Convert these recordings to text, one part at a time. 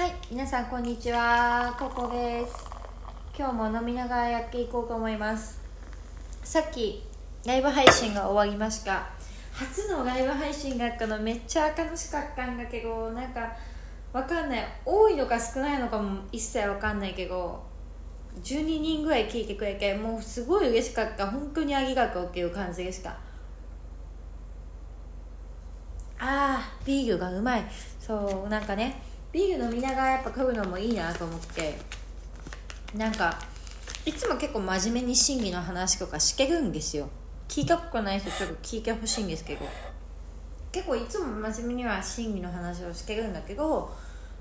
はい皆さんこんにちは。ココです。今日も飲みながらやっていこうと思います。さっきライブ配信が終わりました。初のライブ配信があったのめっちゃ楽しかったんだけどなんかわかんない。多いのか少ないのかも一切わかんないけど12人ぐらい聞いてくれてもうすごい嬉しかった。本当にありがとうっていう感じでした。あービールがうまい。そうなんかねビール飲みながらやっぱ来るのもいいなと思って。なんかいつも結構真面目に審議の話とかしてるんですよ。聞いたことない人ちょっと聞いてほしいんですけど。結構いつも真面目には審議の話をしてるんだけど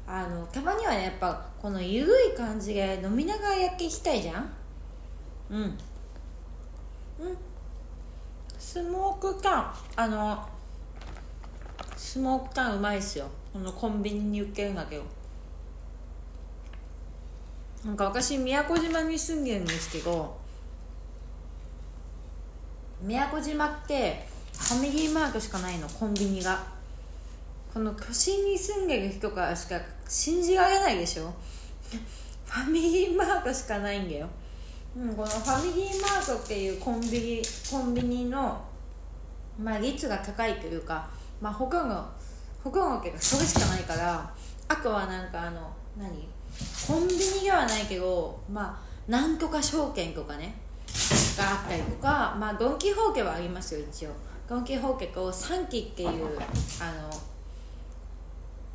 あのたまにはねやっぱこの緩い感じで飲みながらやっていきたいじゃん。うん。うん。スモーク缶あのスモーク缶うまいっすよ。このコンビニに売ってるんだけど。なんか私宮古島に住んでるんですけど宮古島ってファミリーマートしかないのコンビニが。この都心に住んでる人からしか信じられないでしょ。ファミリーマートしかないんだよ、うん、このファミリーマートっていうコンビニコンビニの、まあ、率が高いというか、まあ、他の他のけどそれしかないからあとはなんかあの何？コンビニではないけどまあなんとか証券とかねがあったりとかまあドン・キホーテはありますよ一応。ドン・キホーテと3期っていうあの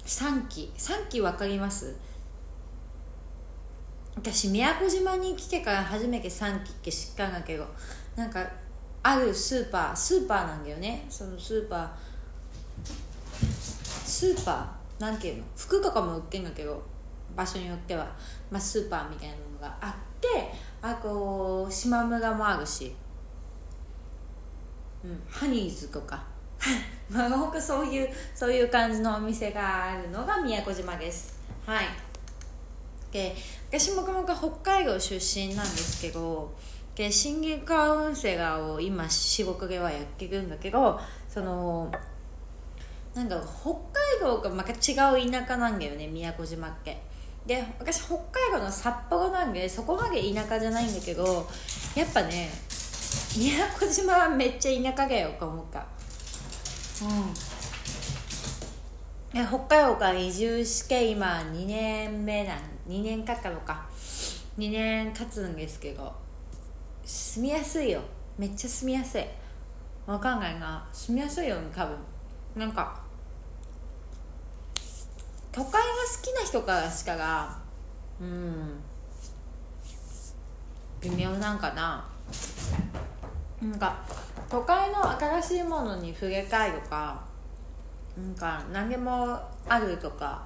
3期3期分かります？私宮古島に来てから初めて3期って知ったんだけどなんかあるスーパースーパーなんだよね。そのスーパースーパーなんていうの服とかも売ってんだけど場所によっては、まあ、スーパーみたいなのがあってあと島村もあるし、うん、ハニーズとか。まあ僕そういうそういう感じのお店があるのが宮古島です。はい。で私もともと北海道出身なんですけどで新月カウンセラーを今仕事ではやってるんだけどそのなんか北海道がまた違う田舎なんだよね宮古島って。で私北海道の札幌なんでそこまで田舎じゃないんだけどやっぱね宮古島はめっちゃ田舎だよと思ったうん。北海道から移住して今2年目なん2年経ったのか。2年経つんですけど住みやすいよ。めっちゃ住みやすい。わかんないな。住みやすいよ多分。なんか都会が好きな人からしかがうん微妙なんかな。なんか都会の新しいものに触れたいとかなんか何でもあるとか、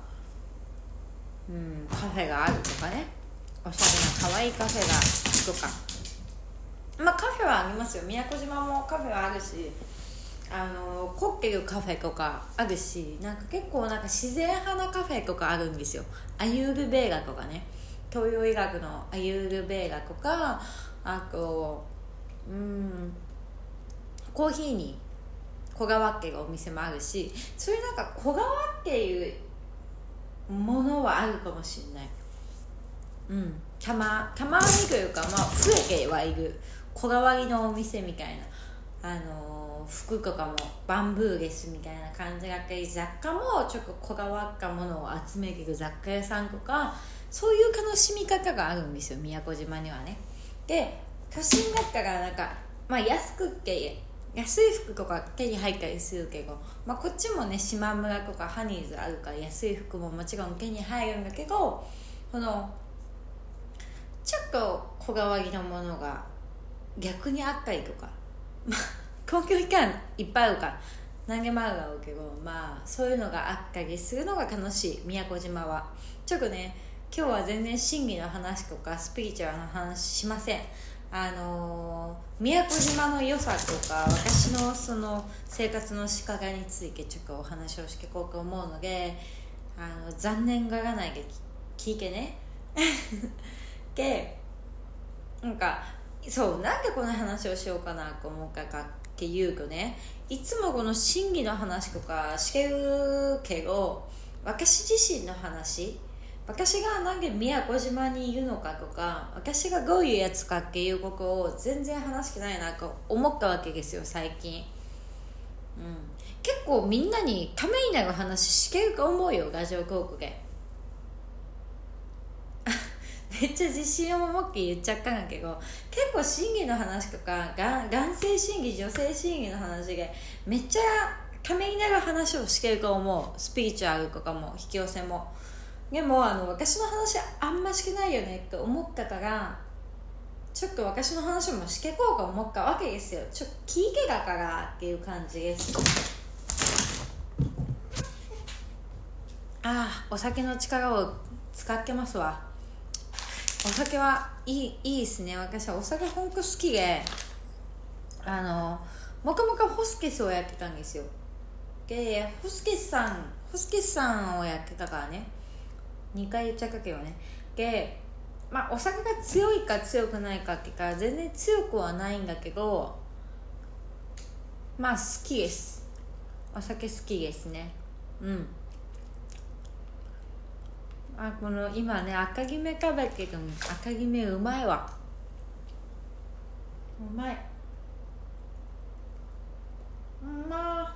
うん、カフェがあるとかね。おしゃれな可愛いカフェがとか。まあカフェはありますよ。宮古島もカフェはあるしあのコッケルカフェとかあるしなんか結構なんか自然派なカフェとかあるんですよ。アユールベーガとかね。東洋医学のアユールベーガとかあとうんコーヒーにこだわってるお店もあるしそういうなんかこだわっているものはあるかもしれない。うん。たまたまにというかまあ増えてはいるこだわりのお店みたいな。あの服とかもバンブーレスみたいな感じがあったり雑貨もちょっとこだわったものを集めてる雑貨屋さんとかそういう楽しみ方があるんですよ宮古島にはね。で都心だったらなんか、まあ、安くって安い服とか手に入ったりするけど、まあ、こっちもね島村とかハニーズあるから安い服ももちろん手に入るんだけどこのちょっとこだわりのものが逆にあったりとか。まあ公共機関いっぱいあるか何でもあるだろうけどまあそういうのがあったりするのが楽しい。宮古島は。ちょっとね今日は全然真偽の話とかスピリチュアルな話しません。あのー、宮古島の良さとか私のその生活の仕方についてちょっとお話をしていこうと思うのであの残念がらないで聞いてね。でなんかそうなんでこの話をしようかなと思うかかっていうとね。いつもこの真偽の話とかしてるけど私自身の話。私がなんで宮古島にいるのかとか私がどういうやつかっていうことを全然話してないなと思ったわけですよ最近、うん、結構みんなにためになる話してると思うよラジオトークで。めっちゃ自信を持って言っちゃったんだけど結構心理の話とかが男性心理女性心理の話でめっちゃためになる話をしてると思う。スピリチュアルとかも引き寄せも。でもあの私の話あんましてないよねって思ったからちょっと私の話もしてこうか思ったわけですよ。ちょっと聞いてたからっていう感じです。ああお酒の力を使ってますわ。お酒はいいいいですね。私はお酒ほんと好きであのもともとホスケスをやってたんですよ。でホスケスさんホスケスさんをやってたからね。2回言っちゃったけどね。でまあお酒が強いか強くないかっていうか全然強くはないんだけどまあ好きです。お酒好きですね。うん。あこの今ね赤決め食べてる赤決めうまいわ。うまい。うま。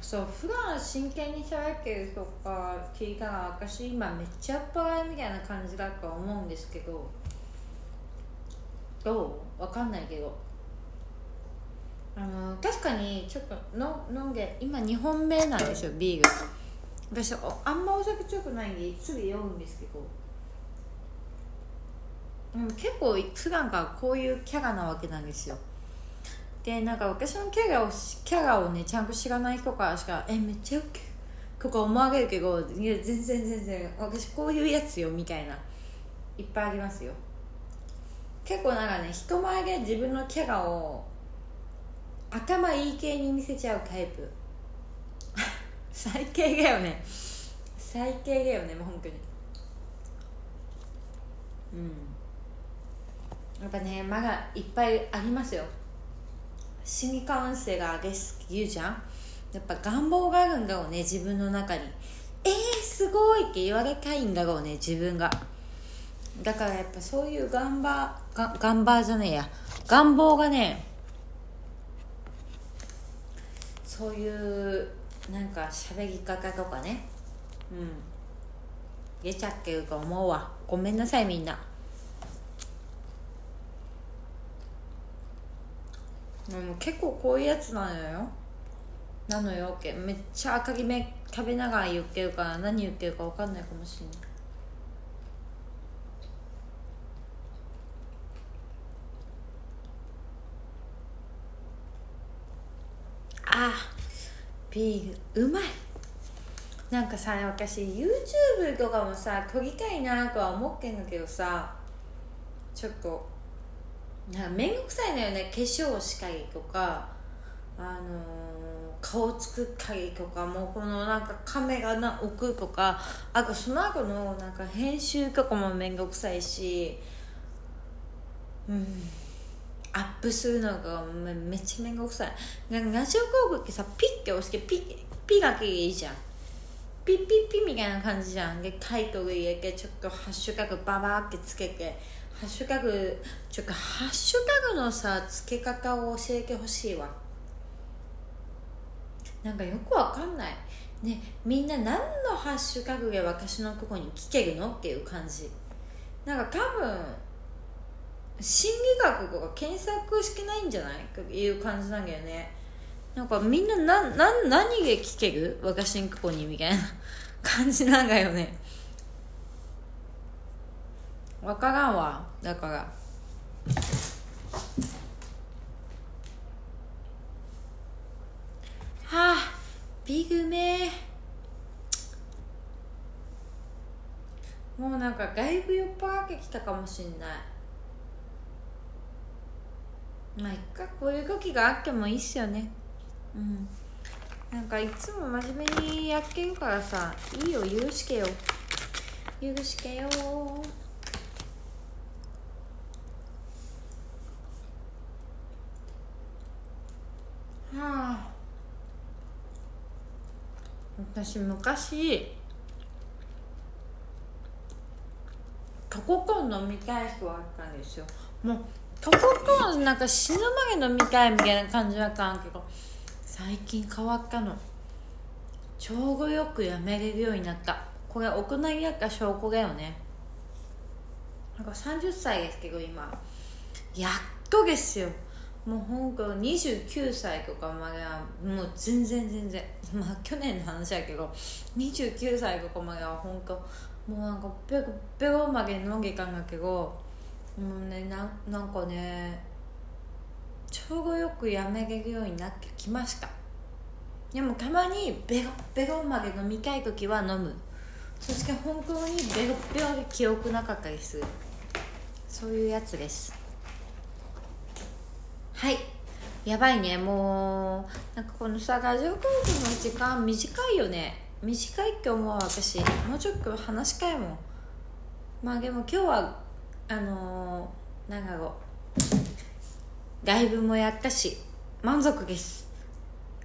ーそう普段真剣に喋ってるとか聞いたら私今めっちゃ酔っ払いみたいな感じだと思うんですけど。どう？わかんないけどあの確かにちょっとの飲んで今2本目なんですよビール私あんまお酒強くないんですぐ酔うんですけど。うん、結構普段からこういうキャラなわけなんですよ。でなんか私のキャラをキャラをねちゃんと知らない人からしか「えめっちゃウケとか思われるけどいや全然全然私こういうやつよみたいないっぱいありますよ。結構なんかね人前で自分のキャラを頭いい系に見せちゃうタイプ。最低だよね。最低だよねもう本当に。うん。やっぱねまだいっぱいありますよ。心理カウンセラーですって言うじゃん。やっぱ願望があるんだろうね自分の中に。えー、すごいって言われたいんだろうね自分が。だからやっぱそういう願望が願望じゃねえや。願望がねそういうなんか喋り方とかね。うん。出ちゃってると思うわ。ごめんなさいみんな。うん、結構こういうやつなのよ。なのよ。めっちゃ赤決め食べながら言ってるから何言ってるか分かんないかもしれないあビール。うまい。なんかさ私 YouTube とかもさ撮りたいなとは思ってんだけどさちょっとな面倒くさいのよね。化粧したりとかあのー、顔作ったりとかもうこのなんかカメラな置くとかあとその後のなんか編集とかも面倒くさいしうん。アップするのがめっちゃ面倒くさい。ラジオ広告ってさピッて押してピッピだけいいじゃん。ピッピッピみたいな感じじゃんでタイトル入れてちょっとハッシュタグババーってつけてハッシュタグちょっとハッシュタグのさ付け方を教えてほしいわ。なんかよくわかんない。ねみんな何のハッシュタグで私のここに聞けるのっていう感じ。なんか多分心理学とか検索してないんじゃないという感じなんだよね。なんかみんななな何で聞ける私のここにみたいな 感じなんだよね。分からんわ。だから。はあビグメ。もうなんか外部酔っ払ってきたかもしんない。まあ一回こういう時があってもいいっすよね。うん。なんかいつも真面目にやってるからさいいよ許しけよ。許しけよ。はあ。私昔タココン飲みたい人はあったんですよ。もうタココンなんか死ぬまで飲みたいみたいな感じだったんけど最近変わったの。ちょうどよくやめれるようになった。これ大人になった証拠だよね。なんか30歳ですけど今。やっとですよ。もう本当29歳とかまではもう全然全然。まあ去年の話やけど29歳とかまでは本当もうなんかペロペロまで飲んでたんだけどもうねななんかねちょうどよくやめれるようになってきました。でもたまにベロベロまで飲みたい時は飲む。そして本当にベロベロで記憶なかったりする。そういうやつです。はい。やばいね。もうなんかこのさラジオトークの時間短いよね。短いって思う私。もうちょっと話したいもん。まあでも今日はあのー、なんだろう。ライブもやったし満足です。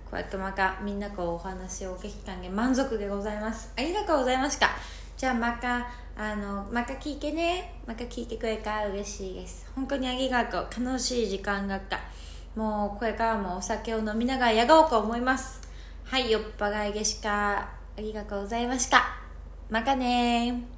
こうやってまたみんなとお話をお聞きたんで満足でございます。ありがとうございましたじゃあまたあのまた聞いてね。また聞いてくれたら嬉しいです。本当にありがとう。楽しい時間だった。もうこれからもお酒を飲みながらやろうと思います。はい酔っ払いでしか。ありがとうございました。またね